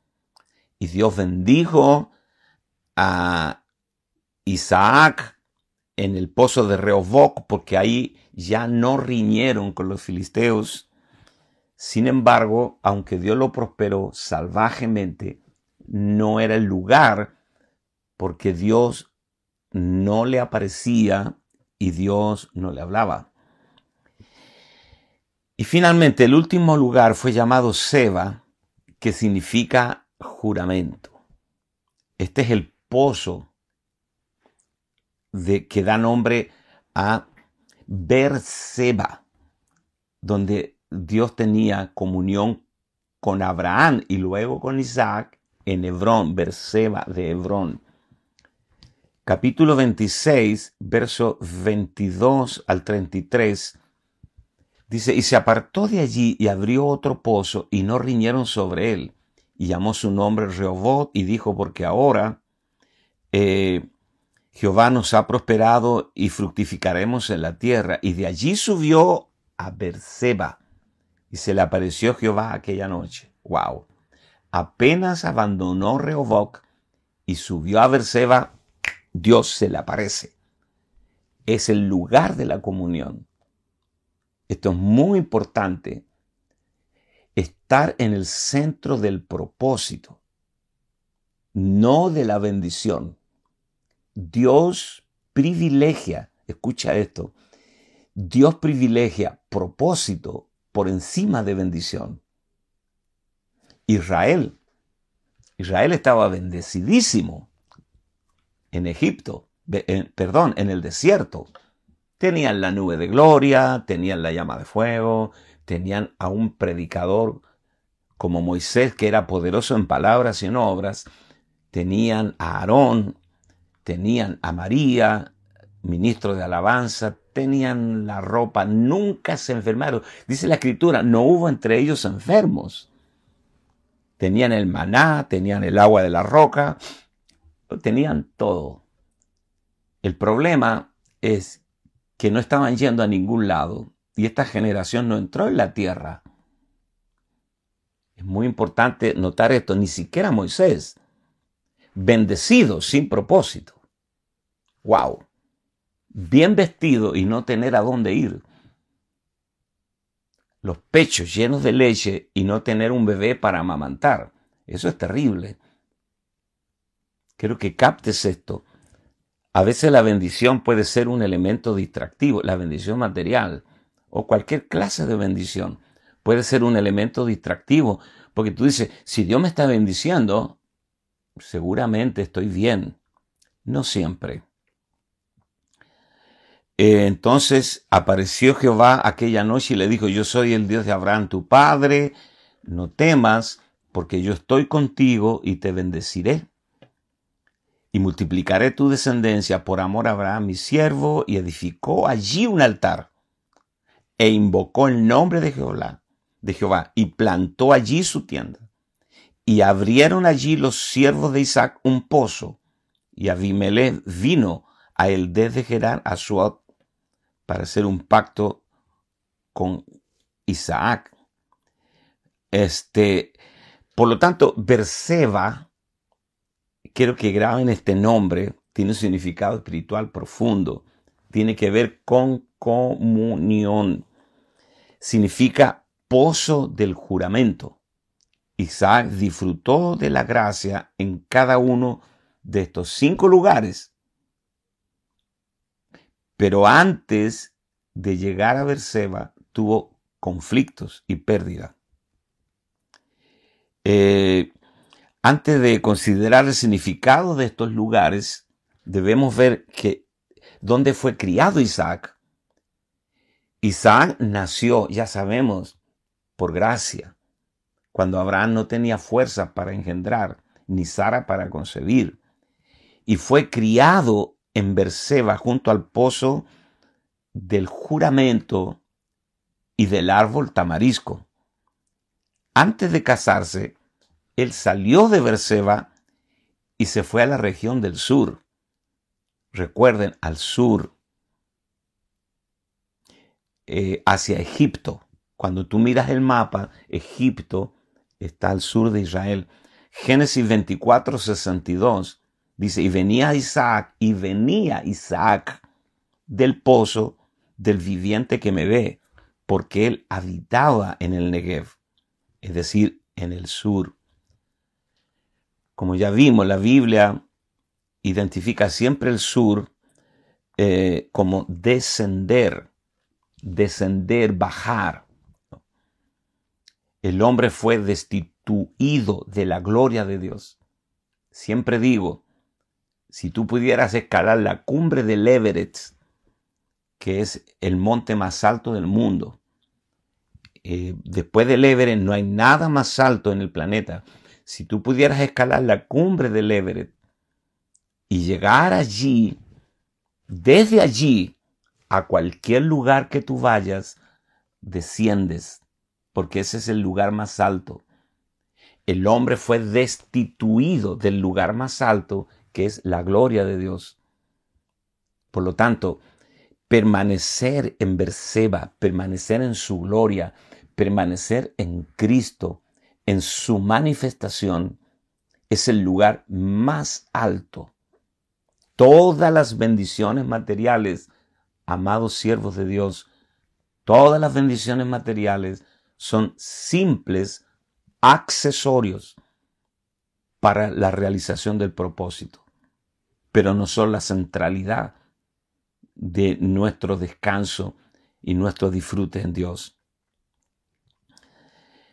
Y Dios bendijo a Isaac en el pozo de Rehoboc porque ahí ya no riñeron con los filisteos. Sin embargo, aunque Dios lo prosperó salvajemente, no era el lugar porque Dios no le aparecía y Dios no le hablaba. Y finalmente el último lugar fue llamado Seba, que significa juramento. Este es el pozo de, que da nombre a Berseba, donde Dios tenía comunión con Abraham y luego con Isaac en Hebrón, Berseba de Hebrón. Capítulo 26, verso 22 al 33. Dice, y se apartó de allí y abrió otro pozo y no riñeron sobre él. Y llamó su nombre Rehobot y dijo, porque ahora eh, Jehová nos ha prosperado y fructificaremos en la tierra. Y de allí subió a Berseba y se le apareció Jehová aquella noche. Wow. Apenas abandonó Rehoboc y subió a Berseba, Dios se le aparece. Es el lugar de la comunión. Esto es muy importante. Estar en el centro del propósito, no de la bendición. Dios privilegia, escucha esto, Dios privilegia propósito por encima de bendición. Israel, Israel estaba bendecidísimo en Egipto, perdón, en el desierto. Tenían la nube de gloria, tenían la llama de fuego, tenían a un predicador como Moisés que era poderoso en palabras y en obras, tenían a Aarón, tenían a María, ministro de alabanza, tenían la ropa, nunca se enfermaron. Dice la escritura, no hubo entre ellos enfermos. Tenían el maná, tenían el agua de la roca, tenían todo. El problema es que no estaban yendo a ningún lado y esta generación no entró en la tierra. Es muy importante notar esto, ni siquiera Moisés, bendecido sin propósito. ¡Wow! Bien vestido y no tener a dónde ir. Los pechos llenos de leche y no tener un bebé para amamantar. Eso es terrible. Quiero que captes esto. A veces la bendición puede ser un elemento distractivo, la bendición material o cualquier clase de bendición puede ser un elemento distractivo, porque tú dices, si Dios me está bendiciendo, seguramente estoy bien. No siempre. Eh, entonces apareció Jehová aquella noche y le dijo, yo soy el Dios de Abraham, tu padre, no temas, porque yo estoy contigo y te bendeciré. Y multiplicaré tu descendencia por amor a Abraham, mi siervo, y edificó allí un altar, e invocó el nombre de Jehová, de Jehová, y plantó allí su tienda. Y abrieron allí los siervos de Isaac un pozo, y Abimelech vino a él desde Gerar a Suot para hacer un pacto con Isaac. Este, por lo tanto, Berseba, quiero que graben este nombre, tiene un significado espiritual profundo, tiene que ver con comunión, significa pozo del juramento. Isaac disfrutó de la gracia en cada uno de estos cinco lugares. Pero antes de llegar a Berseba, tuvo conflictos y pérdida. Eh, antes de considerar el significado de estos lugares, debemos ver que dónde fue criado Isaac. Isaac nació, ya sabemos, por gracia cuando Abraham no tenía fuerza para engendrar, ni Sara para concebir, y fue criado en Berseba junto al pozo del juramento y del árbol tamarisco. Antes de casarse, él salió de Berseba y se fue a la región del sur. Recuerden, al sur, eh, hacia Egipto. Cuando tú miras el mapa, Egipto está al sur de Israel. Génesis 24, 62 dice, y venía Isaac, y venía Isaac del pozo del viviente que me ve, porque él habitaba en el Negev, es decir, en el sur. Como ya vimos, la Biblia identifica siempre el sur eh, como descender, descender, bajar. El hombre fue destituido de la gloria de Dios. Siempre digo, si tú pudieras escalar la cumbre del Everett, que es el monte más alto del mundo, eh, después del Everett no hay nada más alto en el planeta. Si tú pudieras escalar la cumbre del Everett y llegar allí, desde allí a cualquier lugar que tú vayas, desciendes, porque ese es el lugar más alto. El hombre fue destituido del lugar más alto, que es la gloria de Dios. Por lo tanto, permanecer en Berseba, permanecer en su gloria, permanecer en Cristo, en su manifestación, es el lugar más alto. Todas las bendiciones materiales, amados siervos de Dios, todas las bendiciones materiales son simples accesorios para la realización del propósito, pero no son la centralidad de nuestro descanso y nuestro disfrute en Dios.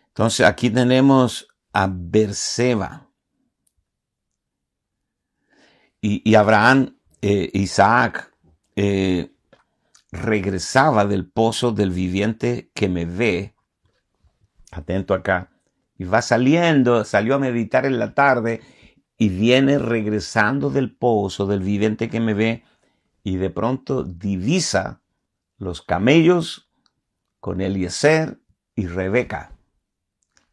Entonces aquí tenemos a Berseba. Y, Abraham, eh, Isaac, eh, regresaba del pozo del viviente que me ve. Atento acá. Y va saliendo, salió a meditar en la tarde y viene regresando del pozo del viviente que me ve y de pronto divisa los camellos con Eliezer y Rebeca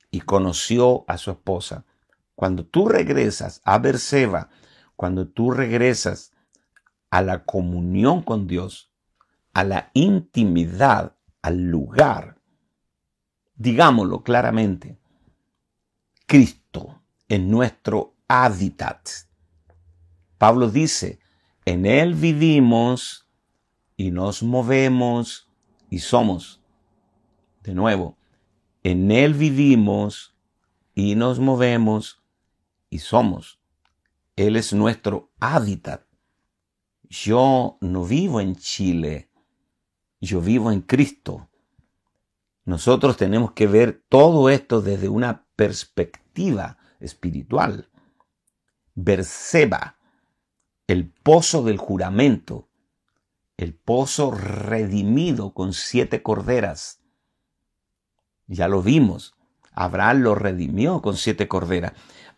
y conoció a su esposa. Cuando tú regresas a Berseba, cuando tú regresas a la comunión con Dios, a la intimidad, al lugar, digámoslo claramente, Cristo en nuestro hábitat. Pablo dice, en Él vivimos y nos movemos y somos. De nuevo, en Él vivimos y nos movemos y somos. Él es nuestro hábitat. Yo no vivo en Chile, yo vivo en Cristo. Nosotros tenemos que ver todo esto desde una perspectiva espiritual. Berseba, el pozo del juramento, el pozo redimido con siete corderas, ya lo vimos. Abraham lo redimió con siete corderas.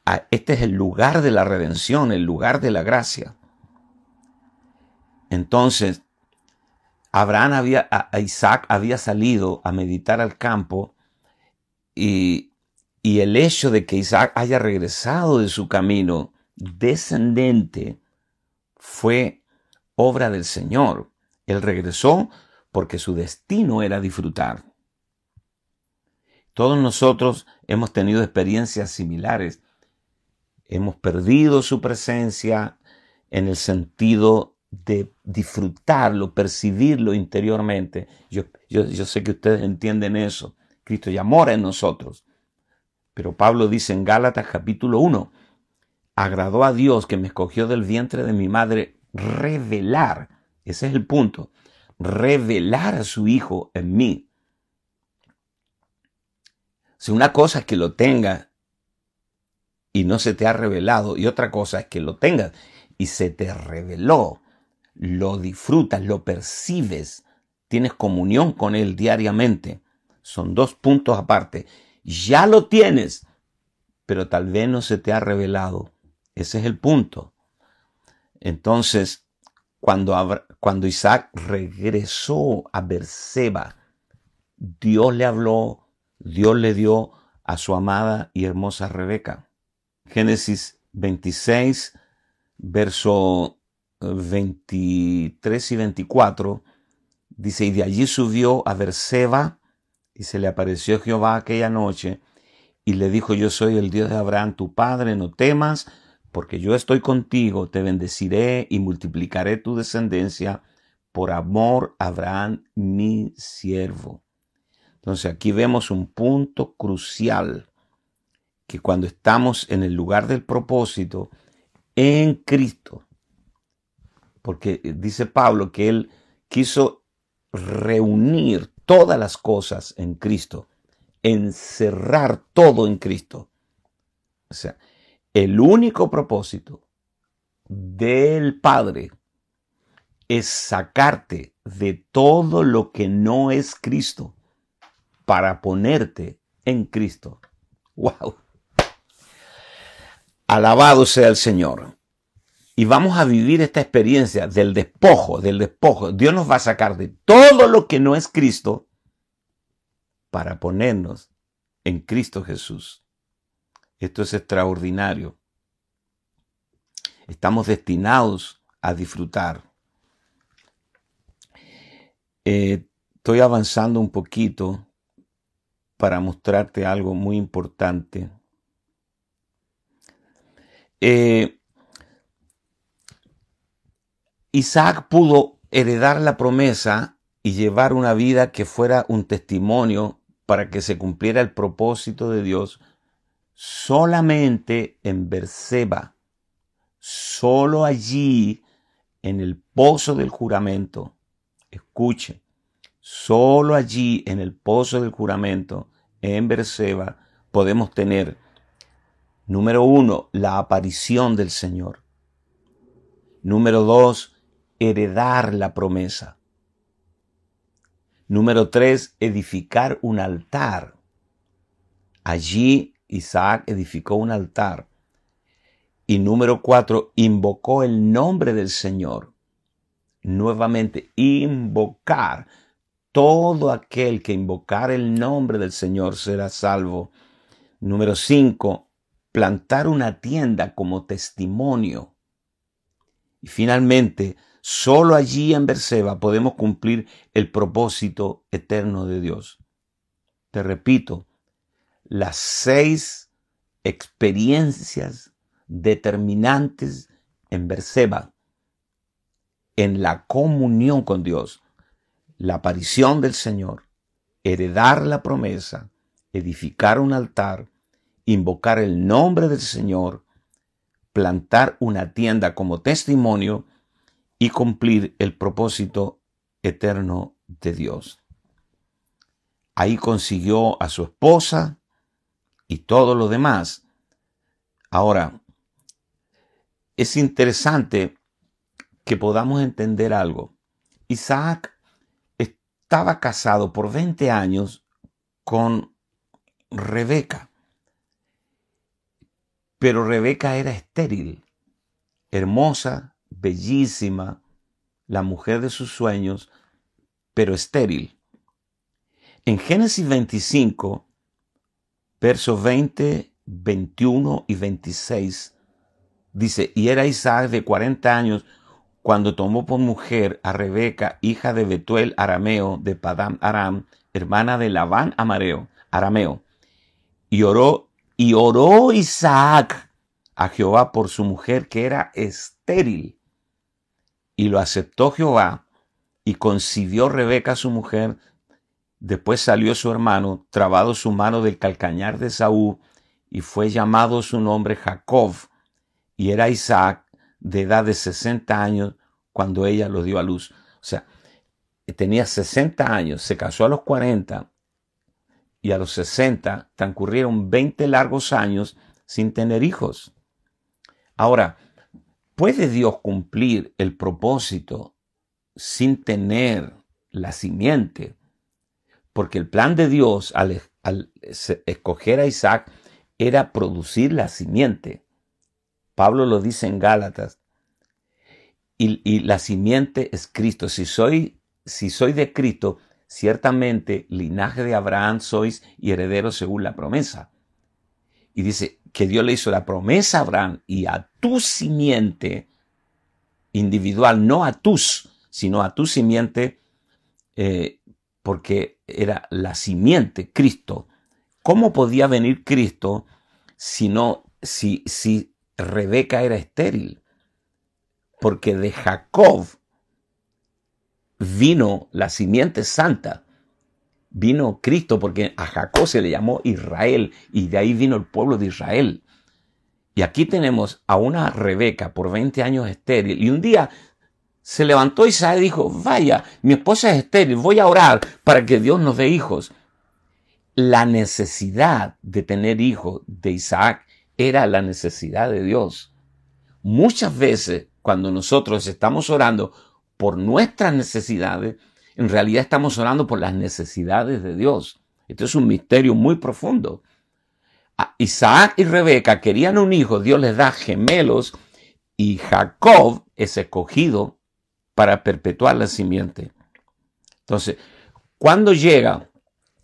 Ah, este es el lugar de la redención, el lugar de la gracia. Entonces, Abraham había, a Isaac había salido a meditar al campo y, y el hecho de que Isaac haya regresado de su camino descendente fue obra del Señor. Él regresó porque su destino era disfrutar. Todos nosotros hemos tenido experiencias similares. Hemos perdido su presencia en el sentido de disfrutarlo, percibirlo interiormente. Yo, yo, sé que ustedes entienden eso. Cristo ya mora en nosotros. Pero Pablo dice en Gálatas capítulo 1, agradó a Dios que me escogió del vientre de mi madre revelar, ese es el punto, revelar a su Hijo en mí. Si una cosa es que lo tenga y no se te ha revelado, y otra cosa es que lo tengas y se te reveló, lo disfrutas, lo percibes, tienes comunión con Él diariamente. Son dos puntos aparte. Ya lo tienes, pero tal vez no se te ha revelado. Ese es el punto. Entonces, cuando, cuando Isaac regresó a Berseba, Dios le habló Dios le dio a su amada y hermosa Rebeca. Génesis 26, verso 23 y 24, dice, y de allí subió a Berseba, y se le apareció Jehová aquella noche, y le dijo, yo soy el Dios de Abraham, tu padre, no temas, porque yo estoy contigo, te bendeciré y multiplicaré tu descendencia por amor a Abraham, mi siervo. Entonces aquí vemos un punto crucial que cuando estamos en el lugar del propósito, en Cristo, porque dice Pablo que él quiso reunir todas las cosas en Cristo, encerrar todo en Cristo. O sea, el único propósito del Padre es sacarte de todo lo que no es Cristo para ponerte en Cristo. ¡Wow! Alabado sea el Señor. Y vamos a vivir esta experiencia del despojo, del despojo. Dios nos va a sacar de todo lo que no es Cristo para ponernos en Cristo Jesús. Esto es extraordinario. Estamos destinados a disfrutar. Eh, estoy avanzando un poquito para mostrarte algo muy importante. Eh, Isaac pudo heredar la promesa y llevar una vida que fuera un testimonio para que se cumpliera el propósito de Dios solamente en Berseba, solo allí en el pozo del juramento. Escuche, solo allí en el pozo del juramento, en Berseba, podemos tener Número uno, la aparición del Señor. Número dos, heredar la promesa. Número tres, edificar un altar. Allí Isaac edificó un altar. Y número cuatro, invocó el nombre del Señor. Nuevamente, invocar. Todo aquel que invocar el nombre del Señor será salvo. Número cinco, plantar una tienda como testimonio. Y finalmente, solo allí en Berseba podemos cumplir el propósito eterno de Dios. Te repito, las seis experiencias determinantes en Berseba, en la comunión con Dios, la aparición del Señor, heredar la promesa, edificar un altar, invocar el nombre del Señor, plantar una tienda como testimonio y cumplir el propósito eterno de Dios. Ahí consiguió a su esposa y todo lo demás. Ahora, es interesante que podamos entender algo. Isaac estaba casado por 20 años con Rebeca. Pero Rebeca era estéril, hermosa, bellísima, la mujer de sus sueños, pero estéril. En Génesis 25, versos 20, 21 y 26, dice, y era Isaac de 40 años cuando tomó por mujer a Rebeca, hija de Betuel arameo de Padam Aram, hermana de Labán amareo, arameo, y oró y oró Isaac a Jehová por su mujer que era estéril. Y lo aceptó Jehová y concibió Rebeca su mujer. Después salió su hermano, trabado su mano del calcañar de Saúl, y fue llamado su nombre Jacob. Y era Isaac de edad de 60 años cuando ella lo dio a luz. O sea, tenía 60 años, se casó a los 40 y a los 60 transcurrieron 20 largos años sin tener hijos. Ahora, ¿puede Dios cumplir el propósito sin tener la simiente? Porque el plan de Dios al, escoger a Isaac era producir la simiente. Pablo lo dice en Gálatas. Y, la simiente es Cristo. Si soy, si soy de Cristo, ciertamente linaje de Abraham sois y herederos según la promesa. Y dice que Dios le hizo la promesa a Abraham y a tu simiente individual, no a tus, sino a tu simiente, eh, porque era la simiente, Cristo. ¿Cómo podía venir Cristo si no, si, si Rebeca era estéril? Porque de Jacob vino la simiente santa. Vino Cristo, porque a Jacob se le llamó Israel y de ahí vino el pueblo de Israel. Y aquí tenemos a una Rebeca por 20 años estéril y un día se levantó Isaac y dijo, vaya, mi esposa es estéril, voy a orar para que Dios nos dé hijos. La necesidad de tener hijos de Isaac era la necesidad de Dios. Muchas veces cuando nosotros estamos orando por nuestras necesidades, en realidad estamos orando por las necesidades de Dios. Esto es un misterio muy profundo. Isaac y Rebeca querían un hijo, Dios les da gemelos y Jacob es escogido para perpetuar la simiente. Entonces, cuando llega,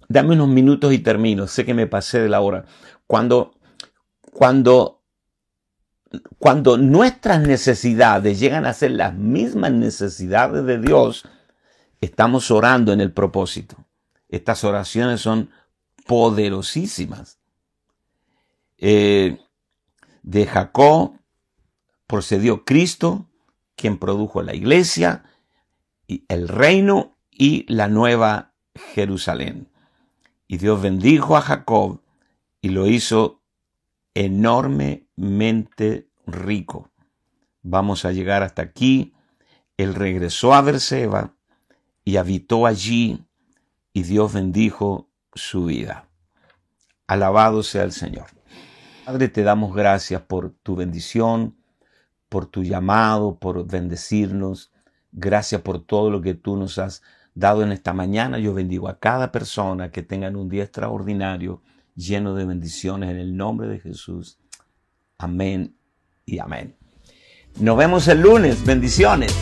dame unos minutos y termino, sé que me pasé de la hora, cuando, cuando cuando nuestras necesidades llegan a ser las mismas necesidades de Dios, estamos orando en el propósito. Estas oraciones son poderosísimas. Eh, de Jacob procedió Cristo, quien produjo la iglesia, el reino y la nueva Jerusalén. Y Dios bendijo a Jacob y lo hizo enormemente rico. Vamos a llegar hasta aquí. Él regresó a Berseba y habitó allí y Dios bendijo su vida. Alabado sea el Señor. Padre, te damos gracias por tu bendición, por tu llamado, por bendecirnos. Gracias por todo lo que tú nos has dado en esta mañana. Yo bendigo a cada persona que tengan un día extraordinario lleno de bendiciones en el nombre de Jesús. Amén y amén. Nos vemos el lunes. Bendiciones.